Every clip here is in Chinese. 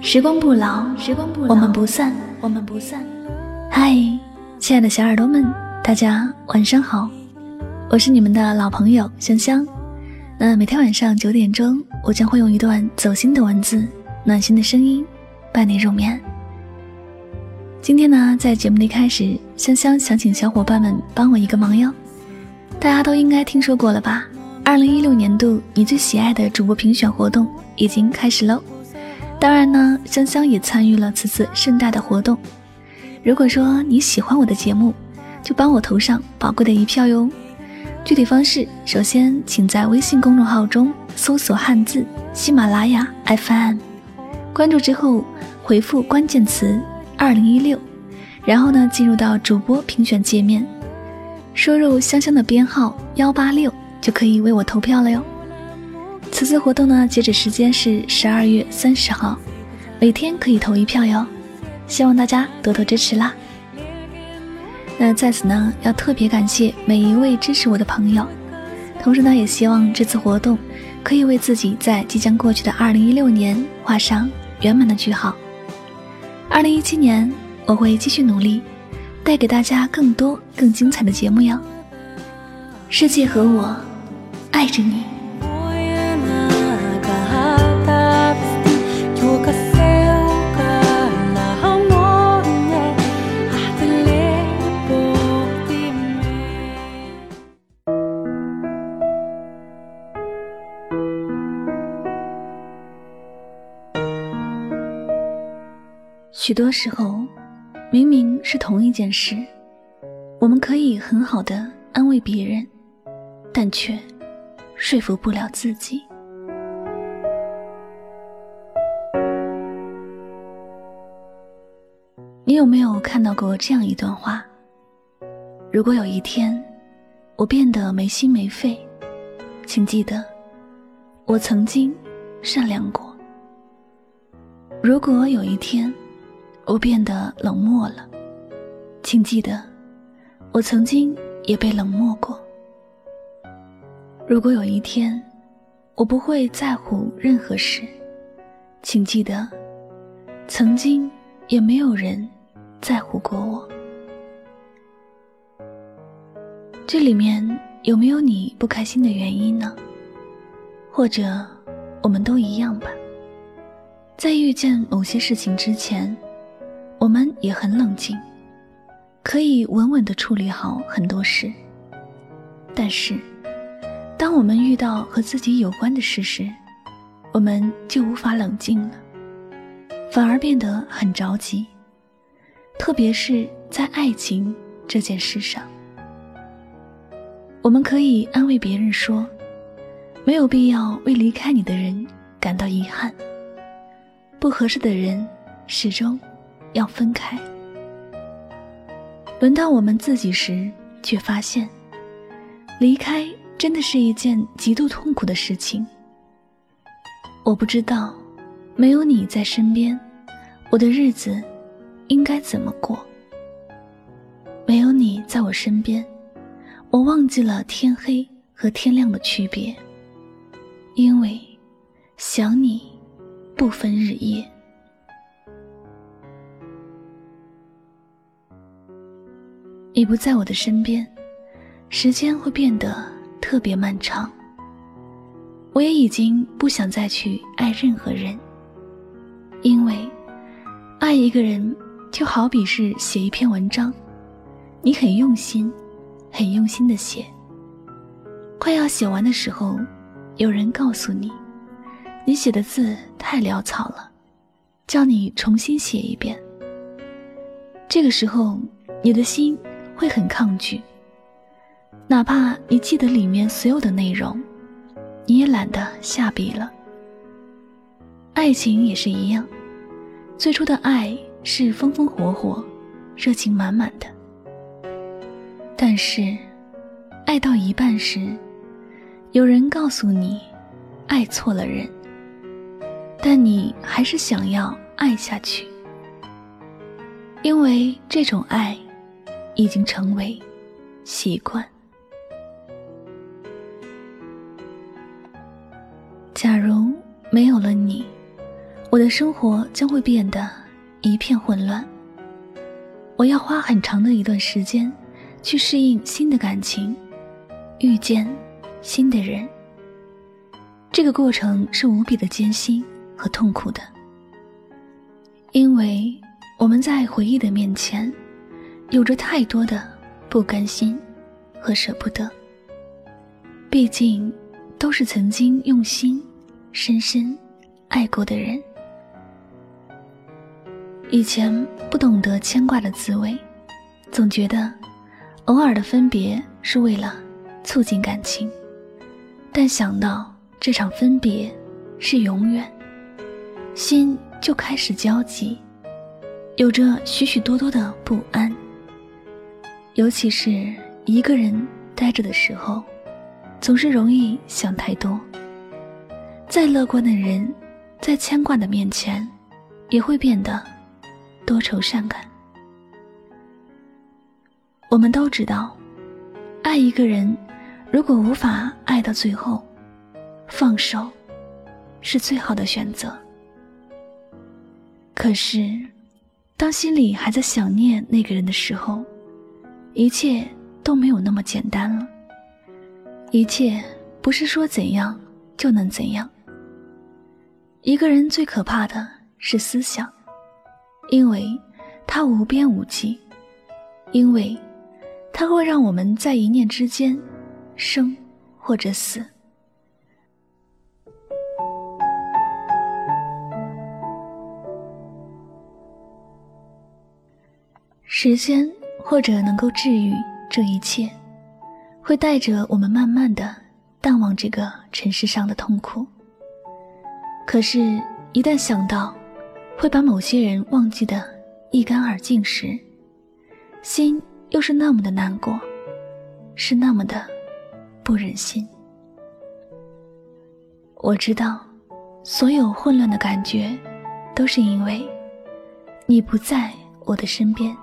时光不老，时光不老，我们不散，我们不散。嗨，亲爱的小耳朵们，大家晚上好，我是你们的老朋友香香。那每天晚上九点钟，我将会用一段走心的文字、暖心的声音，伴你入眠。今天呢，在节目的一开始，香香想请小伙伴们帮我一个忙哟。大家都应该听说过了吧？二零一六年度你最喜爱的主播评选活动已经开始喽。当然呢，香香也参与了此次盛大的活动。如果说你喜欢我的节目，就帮我投上宝贵的一票哟。具体方式，首先请在微信公众号中搜索汉字喜马拉雅 FM，关注之后回复关键词二零一六，然后呢进入到主播评选界面，输入香香的编号幺八六，就可以为我投票了哟。此次活动呢，截止时间是十二月三十号，每天可以投一票哟，希望大家多多支持啦。那在此呢，要特别感谢每一位支持我的朋友，同时呢，也希望这次活动可以为自己在即将过去的二零一六年画上圆满的句号。二零一七年，我会继续努力，带给大家更多更精彩的节目哟。世界和我，爱着你。许多时候，明明是同一件事，我们可以很好的安慰别人，但却说服不了自己。你有没有看到过这样一段话？如果有一天我变得没心没肺，请记得我曾经善良过。如果有一天，我变得冷漠了，请记得，我曾经也被冷漠过。如果有一天，我不会在乎任何事，请记得，曾经也没有人在乎过我。这里面有没有你不开心的原因呢？或者，我们都一样吧，在遇见某些事情之前。我们也很冷静，可以稳稳的处理好很多事。但是，当我们遇到和自己有关的事时，我们就无法冷静了，反而变得很着急。特别是在爱情这件事上，我们可以安慰别人说：“没有必要为离开你的人感到遗憾。”不合适的人，始终。要分开，轮到我们自己时，却发现，离开真的是一件极度痛苦的事情。我不知道，没有你在身边，我的日子应该怎么过？没有你在我身边，我忘记了天黑和天亮的区别，因为想你，不分日夜。你不在我的身边，时间会变得特别漫长。我也已经不想再去爱任何人，因为爱一个人就好比是写一篇文章，你很用心，很用心的写。快要写完的时候，有人告诉你，你写的字太潦草了，叫你重新写一遍。这个时候，你的心。会很抗拒，哪怕你记得里面所有的内容，你也懒得下笔了。爱情也是一样，最初的爱是风风火火、热情满满的，但是爱到一半时，有人告诉你，爱错了人，但你还是想要爱下去，因为这种爱。已经成为习惯。假如没有了你，我的生活将会变得一片混乱。我要花很长的一段时间去适应新的感情，遇见新的人。这个过程是无比的艰辛和痛苦的，因为我们在回忆的面前，有着太多的不甘心和舍不得。毕竟，都是曾经用心、深深爱过的人。以前不懂得牵挂的滋味，总觉得偶尔的分别是为了促进感情，但想到这场分别是永远，心就开始焦急，有着许许多多的不安。尤其是一个人呆着的时候。总是容易想太多。再乐观的人，在牵挂的面前，也会变得多愁善感。我们都知道，爱一个人，如果无法爱到最后，放手是最好的选择。可是，当心里还在想念那个人的时候，一切都没有那么简单了。一切不是说怎样就能怎样。一个人最可怕的是思想，因为它无边无际，因为它会让我们在一念之间生或者死。时间或者能够治愈这一切。会带着我们慢慢的淡忘这个尘世上的痛苦。可是，一旦想到会把某些人忘记的一干二净时，心又是那么的难过，是那么的不忍心。我知道，所有混乱的感觉，都是因为你不在我的身边。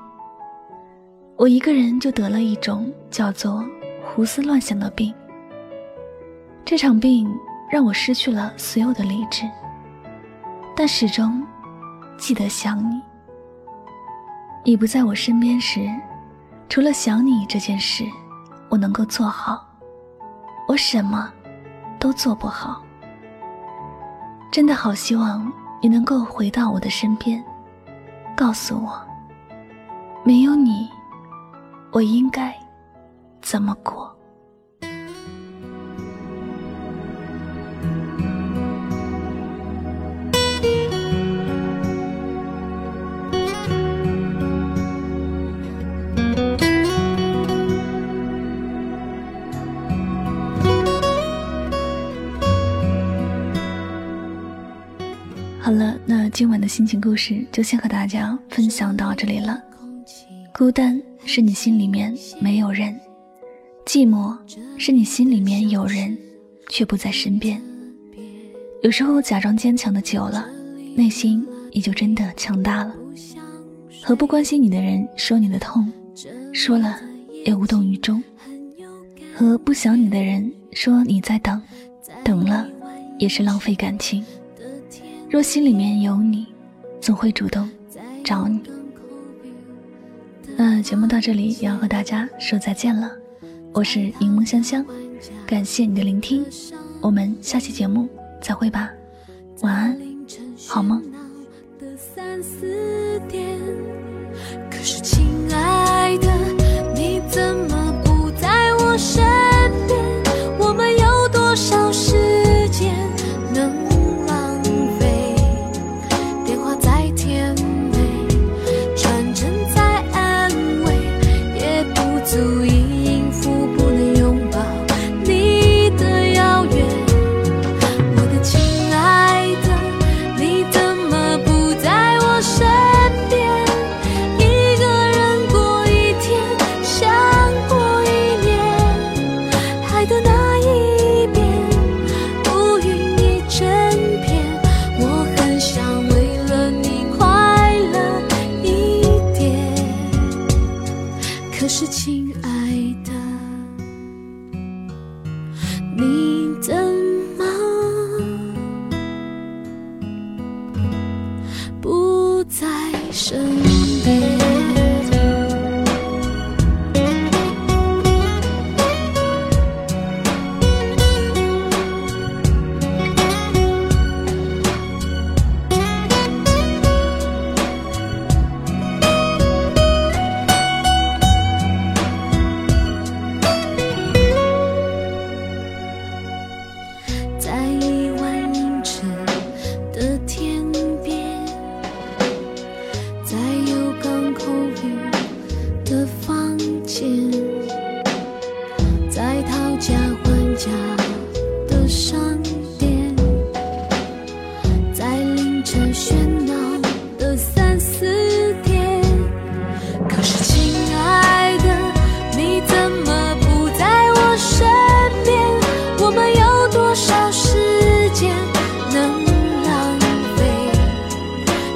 我一个人就得了一种叫做……胡思乱想的病，这场病让我失去了所有的理智，但始终记得想你。你不在我身边时，除了想你这件事，我能够做好，我什么都做不好。真的好希望你能够回到我的身边，告诉我，没有你，我应该。怎么过？好了，那今晚的心情故事就先和大家分享到这里了。孤单是你心里面没有人。寂寞是你心里面有人，却不在身边。有时候假装坚强的久了，内心也就真的强大了。和不关心你的人说你的痛，说了也无动于衷；和不想你的人说你在等，等了也是浪费感情。若心里面有你，总会主动找你。那节目到这里也要和大家说再见了。我是柠檬香香，感谢你的聆听，我们下期节目再会吧，晚安，好梦。的事情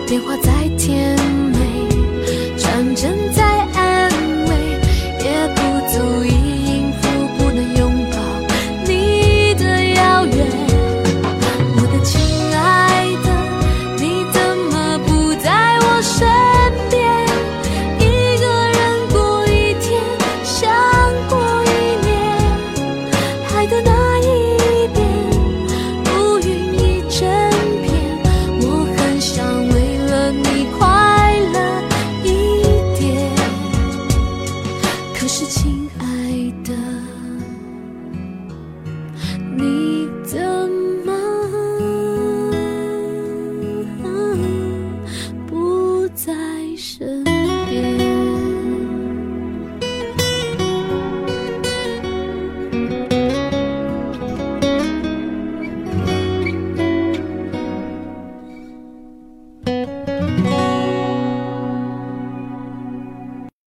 鲜花在